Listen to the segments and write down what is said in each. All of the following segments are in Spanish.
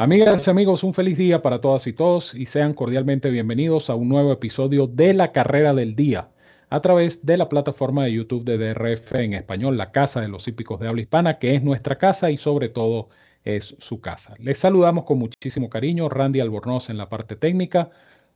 Amigas y amigos, un feliz día para todas y todos y sean cordialmente bienvenidos a un nuevo episodio de La Carrera del Día a través de la plataforma de YouTube de DRF en español, la Casa de los Hípicos de Habla Hispana, que es nuestra casa y sobre todo es su casa. Les saludamos con muchísimo cariño, Randy Albornoz en la parte técnica.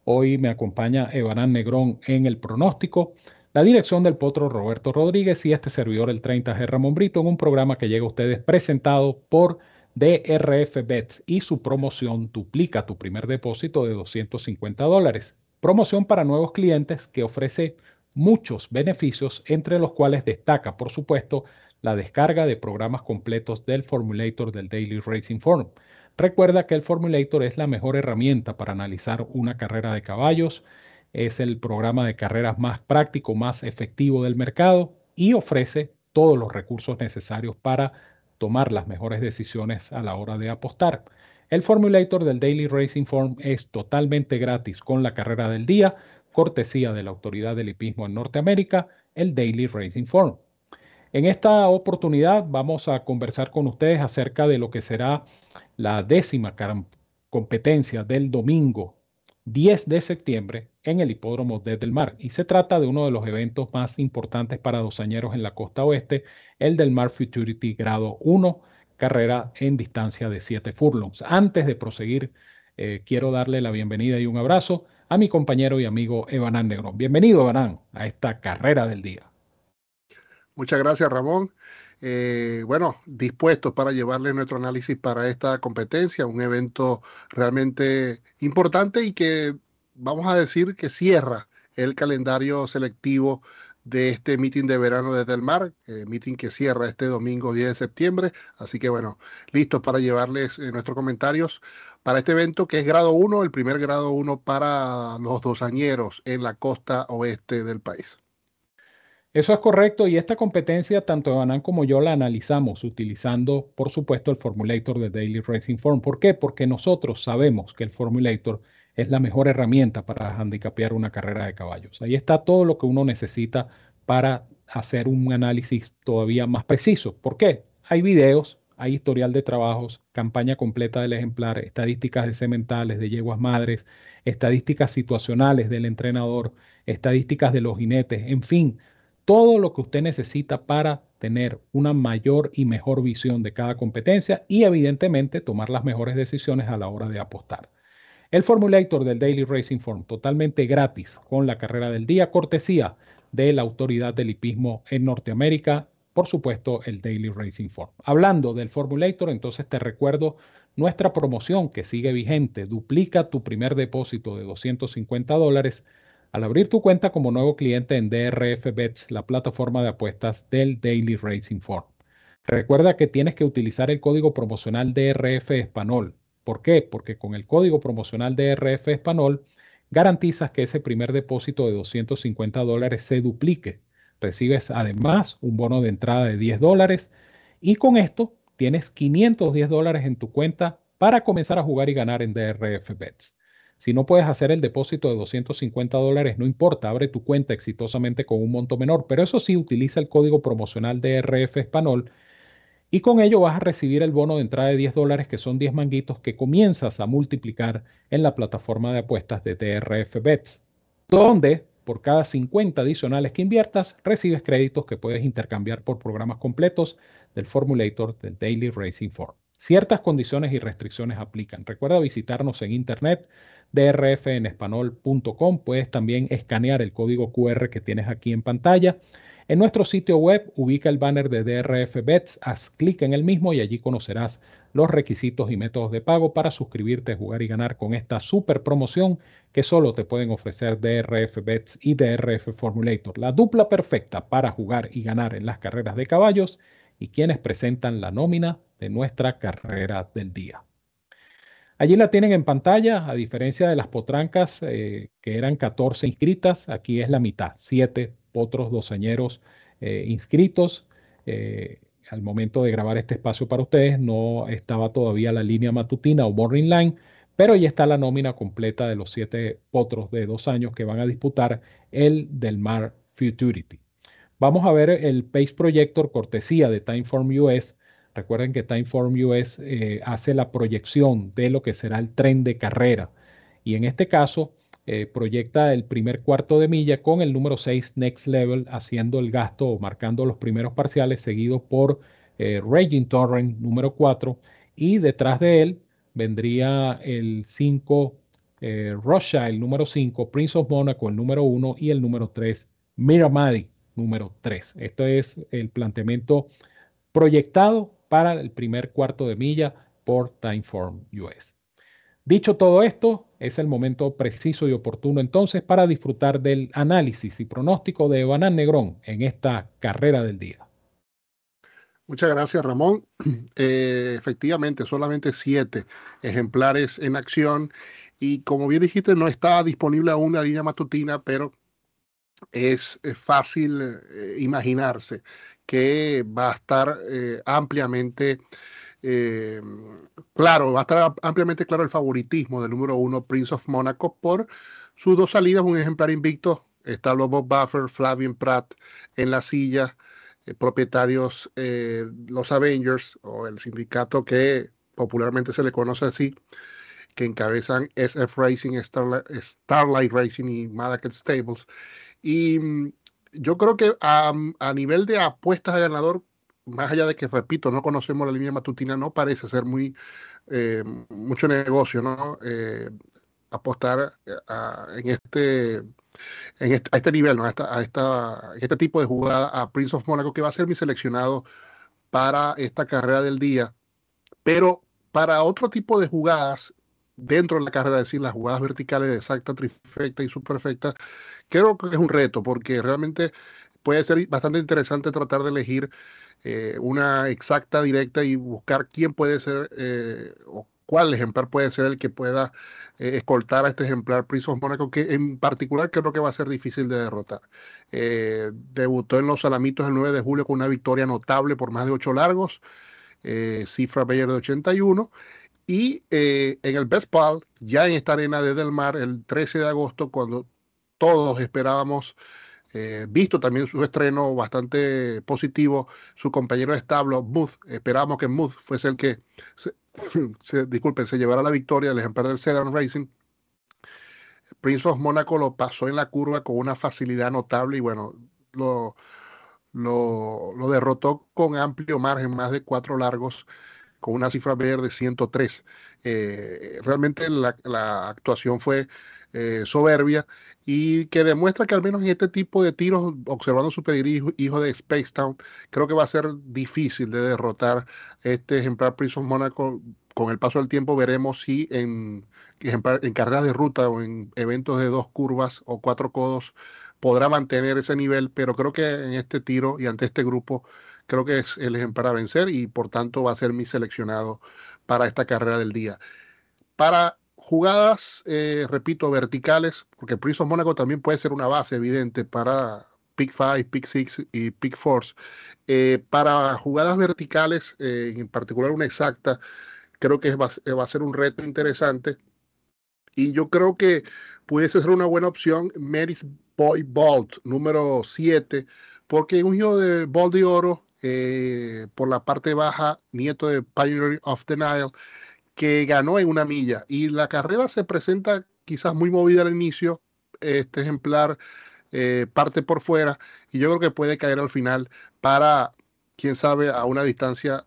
Hoy me acompaña Evanán Negrón en el pronóstico, la dirección del potro Roberto Rodríguez y este servidor el 30G Ramón Brito en un programa que llega a ustedes presentado por DRF Bets y su promoción duplica tu primer depósito de 250 dólares. Promoción para nuevos clientes que ofrece muchos beneficios, entre los cuales destaca, por supuesto, la descarga de programas completos del Formulator del Daily Racing Forum. Recuerda que el Formulator es la mejor herramienta para analizar una carrera de caballos, es el programa de carreras más práctico, más efectivo del mercado y ofrece todos los recursos necesarios para tomar las mejores decisiones a la hora de apostar. El Formulator del Daily Racing Form es totalmente gratis con la carrera del día, cortesía de la autoridad del hipismo en Norteamérica, el Daily Racing Form. En esta oportunidad vamos a conversar con ustedes acerca de lo que será la décima competencia del domingo 10 de septiembre en el Hipódromo desde el Mar. Y se trata de uno de los eventos más importantes para dosañeros en la costa oeste, el del Mar Futurity Grado 1, carrera en distancia de 7 furlongs. Antes de proseguir, eh, quiero darle la bienvenida y un abrazo a mi compañero y amigo Evanán Negrón. Bienvenido, Evanán, a esta carrera del día. Muchas gracias, Ramón. Eh, bueno, dispuestos para llevarle nuestro análisis para esta competencia, un evento realmente importante y que vamos a decir que cierra el calendario selectivo de este meeting de verano desde el mar, eh, meeting que cierra este domingo 10 de septiembre. Así que bueno, listos para llevarles eh, nuestros comentarios para este evento que es grado 1, el primer grado 1 para los dosañeros en la costa oeste del país. Eso es correcto y esta competencia tanto Evanan como yo la analizamos utilizando, por supuesto, el Formulator de Daily Racing Form. ¿Por qué? Porque nosotros sabemos que el Formulator es la mejor herramienta para handicapear una carrera de caballos. Ahí está todo lo que uno necesita para hacer un análisis todavía más preciso. ¿Por qué? Hay videos, hay historial de trabajos, campaña completa del ejemplar, estadísticas de sementales, de yeguas madres, estadísticas situacionales del entrenador, estadísticas de los jinetes, en fin, todo lo que usted necesita para tener una mayor y mejor visión de cada competencia y evidentemente tomar las mejores decisiones a la hora de apostar. El Formulator del Daily Racing Form, totalmente gratis con la carrera del día, cortesía de la autoridad del hipismo en Norteamérica, por supuesto el Daily Racing Form. Hablando del Formulator, entonces te recuerdo nuestra promoción que sigue vigente, duplica tu primer depósito de 250 dólares al abrir tu cuenta como nuevo cliente en DRF Bets, la plataforma de apuestas del Daily Racing Form. Recuerda que tienes que utilizar el código promocional DRF Español. ¿Por qué? Porque con el código promocional DRF Español garantizas que ese primer depósito de 250 dólares se duplique. Recibes además un bono de entrada de 10 dólares y con esto tienes 510 dólares en tu cuenta para comenzar a jugar y ganar en DRF Bets. Si no puedes hacer el depósito de 250 dólares, no importa, abre tu cuenta exitosamente con un monto menor, pero eso sí, utiliza el código promocional de RF Español y con ello vas a recibir el bono de entrada de 10 dólares, que son 10 manguitos que comienzas a multiplicar en la plataforma de apuestas de TRF Bets, donde por cada 50 adicionales que inviertas, recibes créditos que puedes intercambiar por programas completos del Formulator del Daily Racing Form. Ciertas condiciones y restricciones aplican. Recuerda visitarnos en internet drfenespanol.com. Puedes también escanear el código QR que tienes aquí en pantalla. En nuestro sitio web ubica el banner de DRF Bets, haz clic en el mismo y allí conocerás los requisitos y métodos de pago para suscribirte, jugar y ganar con esta super promoción que solo te pueden ofrecer DRF Bets y DRF Formulator, la dupla perfecta para jugar y ganar en las carreras de caballos y quienes presentan la nómina nuestra carrera del día. Allí la tienen en pantalla, a diferencia de las potrancas eh, que eran 14 inscritas, aquí es la mitad, 7 potros doceñeros eh, inscritos. Eh, al momento de grabar este espacio para ustedes no estaba todavía la línea matutina o morning line, pero ya está la nómina completa de los 7 potros de dos años que van a disputar el Del Mar Futurity. Vamos a ver el Pace Projector cortesía de Timeform US Recuerden que Timeform US eh, hace la proyección de lo que será el tren de carrera. Y en este caso, eh, proyecta el primer cuarto de milla con el número 6 Next Level haciendo el gasto o marcando los primeros parciales, seguido por eh, Raging Torrent número 4. Y detrás de él vendría el 5 eh, el número 5, Prince of Monaco el número 1 y el número 3 Miramadi número 3. Este es el planteamiento proyectado para el primer cuarto de milla por Timeform US. Dicho todo esto, es el momento preciso y oportuno entonces para disfrutar del análisis y pronóstico de Banán Negrón en esta carrera del día. Muchas gracias, Ramón. Eh, efectivamente, solamente siete ejemplares en acción y como bien dijiste, no está disponible aún la línea matutina, pero es, fácil eh, imaginarse que va a estar eh, ampliamente eh, claro, va a estar ampliamente claro el favoritismo del número uno, Prince of Monaco, por sus dos salidas, un ejemplar invicto. Está Bob Buffer, Flavian Pratt en la silla, eh, propietarios los Avengers o el sindicato que popularmente se le conoce así, que encabezan SF Racing, Starlight, Racing y Madaket Stables. Y mm, yo creo que a, a nivel de apuestas de ganador, más allá de que, repito, no conocemos la línea matutina, no parece ser muy eh, mucho negocio, ¿no? Eh, apostar eh, en este, en este, a este nivel, ¿no? A, esta, a esta, este tipo de jugada a Prince of Monaco, que va a ser mi seleccionado para esta carrera del día. Pero para otro tipo de jugadas dentro de la carrera, decir, las jugadas verticales de exacta, trifecta y superfecta, creo que es un reto, porque realmente puede ser bastante interesante tratar de elegir eh, una exacta, directa y buscar quién puede ser eh, o cuál ejemplar puede ser el que pueda eh, escoltar a este ejemplar Prince of Monaco, que en particular creo que va a ser difícil de derrotar. debutó en los Salamitos el 9 de julio con una victoria notable por más de 8 largos, cifra Bayer de 81. Y en el Best Pal, ya en esta arena de Del Mar, el 13 de agosto, cuando todos esperábamos eh, visto también su estreno bastante positivo, su compañero de establo, Muth, esperábamos que Muth fuese el que, se, disculpen, se llevara la victoria del ejemplar del Sedan Racing. Prince of Monaco lo pasó en la curva con una facilidad notable y bueno, lo, lo, derrotó con amplio margen, más de cuatro largos, con una cifra verde 103. Eh, realmente la, actuación fue eh, soberbia y que demuestra que al menos en este tipo de tiros, observando su pedigrí hijo de Spacetown, creo que va a ser difícil de derrotar este ejemplar Prince of Monaco. Con el paso del tiempo veremos si en, en carreras de ruta o en eventos de dos curvas o cuatro codos podrá mantener ese nivel, pero creo que en este tiro y ante este grupo creo que es el ejemplar a vencer y por tanto va a ser mi seleccionado para esta carrera del día. Para jugadas, eh, repito, verticales, porque Prince of Monaco también puede ser una base evidente para Pick 5, Pick 6 y Pick Force. Eh, para jugadas verticales, eh, en particular una exacta, creo que va, a ser un reto interesante. Y yo creo que pudiese ser una buena opción Mary's Boy Bolt, número 7, porque un hijo de Bolt de Oro, por la parte baja, nieto de Pioneer of the Nile, que ganó en una milla y la carrera se presenta quizás muy movida al inicio, este ejemplar eh, parte por fuera y yo creo que puede caer al final para, quién sabe, a una distancia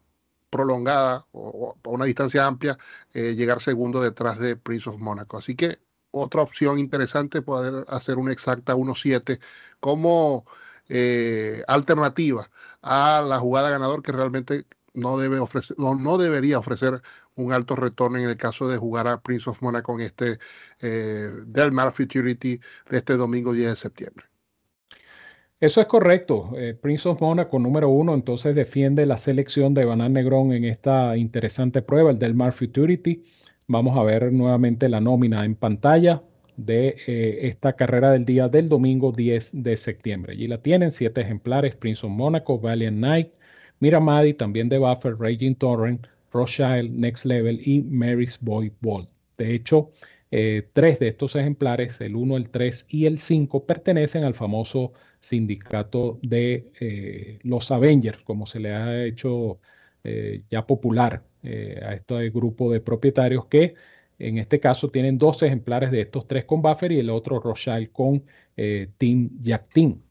prolongada o, a una distancia amplia, eh, llegar segundo detrás de Prince of Monaco. Así que otra opción interesante poder hacer una exacta 1-7 como eh, alternativa a la jugada ganador que realmente no, debe ofrecer, no, debería ofrecer un alto retorno en el caso de jugar a Prince of Monaco en este eh, Del Mar Futurity de este domingo 10 de septiembre. Eso es correcto. Eh, Prince of Monaco número uno, entonces defiende la selección de Banán Negrón en esta interesante prueba, el Del Mar Futurity. Vamos a ver nuevamente la nómina en pantalla de eh, esta carrera del día del domingo 10 de septiembre. Allí la tienen, siete ejemplares, Prince of Monaco, Valiant Knight, Miramadi, también de Buffer, Raging Torrent, Rothschild, Next Level y Mary's Boy Ball. De hecho, eh, tres de estos ejemplares, el 1, el 3 y el 5, pertenecen al famoso sindicato de eh, los Avengers, como se le ha hecho ya popular a este grupo de propietarios que en este caso tienen dos ejemplares de estos tres con buffer y el otro Rothschild con Team Jack Team.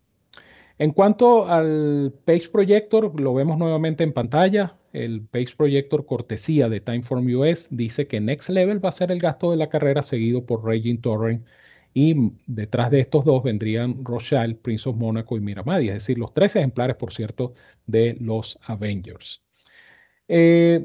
En cuanto al Page Projector, lo vemos nuevamente en pantalla. El Page Projector cortesía de Timeform US dice que Next Level va a ser el gasto de la carrera seguido por Raging Torrent y detrás de estos dos vendrían Rothschild, Prince of Monaco y Miramadi, es decir, los tres ejemplares, por cierto, de los Avengers. Eh,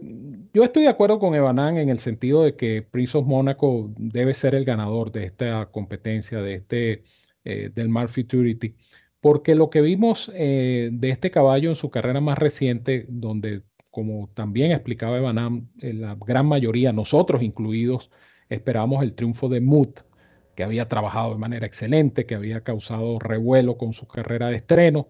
yo estoy de acuerdo con Evanan en el sentido de que Prince of Monaco debe ser el ganador de esta competencia, de este, eh, del Mar Futurity porque lo que vimos eh, de este caballo en su carrera más reciente, donde, como también explicaba Evanam, la gran mayoría, nosotros incluidos, esperábamos el triunfo de Mood, que había trabajado de manera excelente, que había causado revuelo con su carrera de estreno.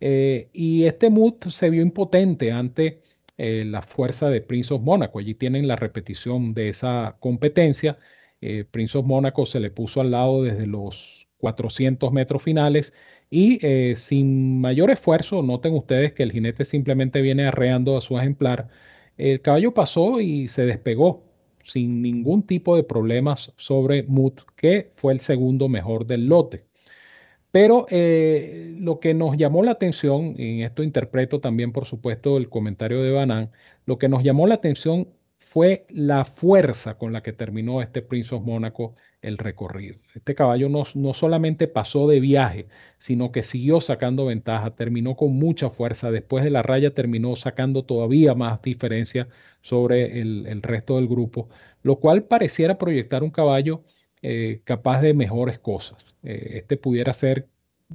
Y este Mood se vio impotente ante eh, la fuerza de Prince of Monaco. Allí tienen la repetición de esa competencia. Prince of Monaco se le puso al lado desde los 400 metros finales y eh, sin mayor esfuerzo, noten ustedes que el jinete simplemente viene arreando a su ejemplar. El caballo pasó y se despegó sin ningún tipo de problemas sobre Mut, que fue el segundo mejor del lote. Pero eh, lo que nos llamó la atención, y en esto interpreto también, por supuesto, el comentario de Banan, lo que nos llamó la atención fue la fuerza con la que terminó este Prince of Mónaco el recorrido. Este caballo no, no, solamente pasó de viaje, sino que siguió sacando ventaja, terminó con mucha fuerza, después de la raya terminó sacando todavía más diferencia sobre el, resto del grupo, lo cual pareciera proyectar un caballo eh, capaz de mejores cosas. Eh, este pudiera ser,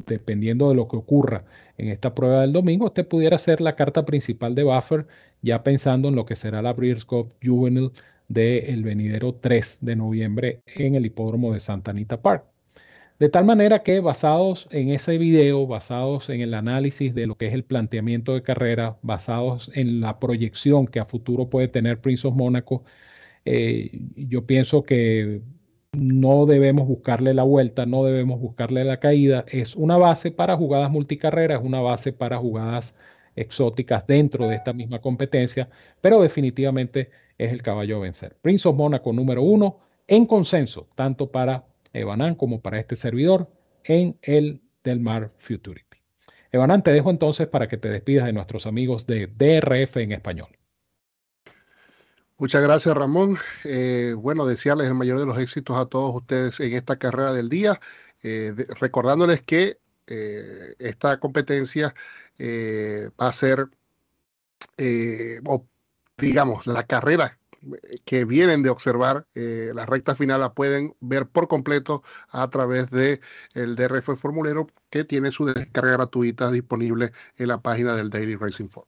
dependiendo de lo que ocurra en esta prueba del domingo, este pudiera ser la carta principal de Buffer, ya pensando en lo que será la Breeders' Cup Juvenile del venidero 3 de noviembre en el hipódromo de Santa Anita Park. De tal manera que basados en ese video, basados en el análisis de lo que es el planteamiento de carrera, basados en la proyección que a futuro puede tener Prince of Mónaco, eh, yo pienso que no debemos buscarle la vuelta, no debemos buscarle la caída. Es una base para jugadas multicarreras, una base para jugadas exóticas dentro de esta misma competencia, pero definitivamente es el caballo a vencer. Prince of Monaco número uno en consenso, tanto para Evanan como para este servidor en el Del Mar Futurity. Evanan, te dejo entonces para que te despidas de nuestros amigos de DRF en español. Muchas gracias, Ramón. Eh, bueno, desearles el mayor de los éxitos a todos ustedes en esta carrera del día, eh, recordándoles que eh, esta competencia va a ser, digamos, la carrera que vienen de observar eh, la recta final la pueden ver por completo a través de el DRF Formulero que tiene su descarga gratuita disponible en la página del Daily Racing Form.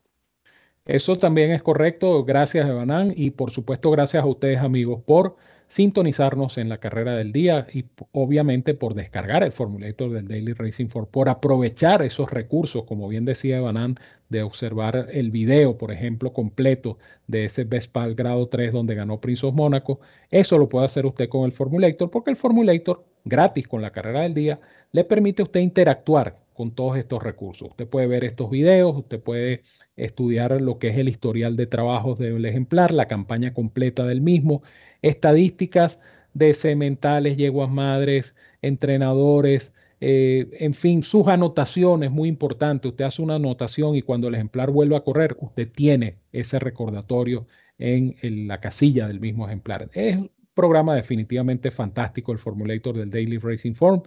Eso también es correcto. Gracias, Evanán. Y por supuesto, gracias a ustedes, amigos, por sintonizarnos en la carrera del día y obviamente por descargar el formulator del Daily Racing Form, por aprovechar esos recursos, como bien decía Evanán, de observar el video, por ejemplo, completo de ese Vespal grado 3 donde ganó Prince of Mónaco. Eso lo puede hacer usted con el formulator porque el formulator gratis con la carrera del día le permite a usted interactuar con todos estos recursos. Usted puede ver estos videos, usted puede estudiar lo que es el historial de trabajos del ejemplar, la campaña completa del mismo, estadísticas de sementales, yeguas madres, entrenadores, eh, en fin, sus anotaciones, muy importante. Usted hace una anotación y cuando el ejemplar vuelve a correr, usted tiene ese recordatorio en, en la casilla del mismo ejemplar. Es un programa definitivamente fantástico el Formulator del Daily Racing Form.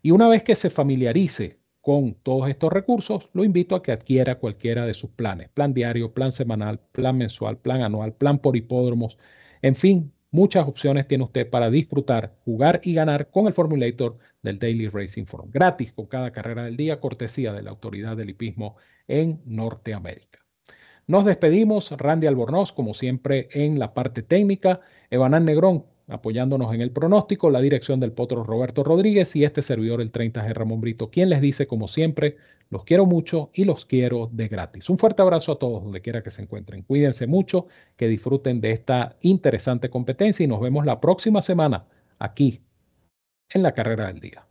Y una vez que se familiarice con todos estos recursos, lo invito a que adquiera cualquiera de sus planes. Plan diario, plan semanal, plan mensual, plan anual, plan por hipódromos. En fin, muchas opciones tiene usted para disfrutar, jugar y ganar con el Formulator del Daily Racing Forum. Gratis con cada carrera del día, cortesía de la autoridad del hipismo en Norteamérica. Nos despedimos, Randy Albornoz, como siempre, en la parte técnica, Evanán Negrón, apoyándonos en el pronóstico, la dirección del potro Roberto Rodríguez y este servidor, el 30G Ramón Brito, quien les dice, como siempre, los quiero mucho y los quiero de gratis. Un fuerte abrazo a todos, donde quiera que se encuentren. Cuídense mucho, que disfruten de esta interesante competencia y nos vemos la próxima semana aquí en la carrera del día.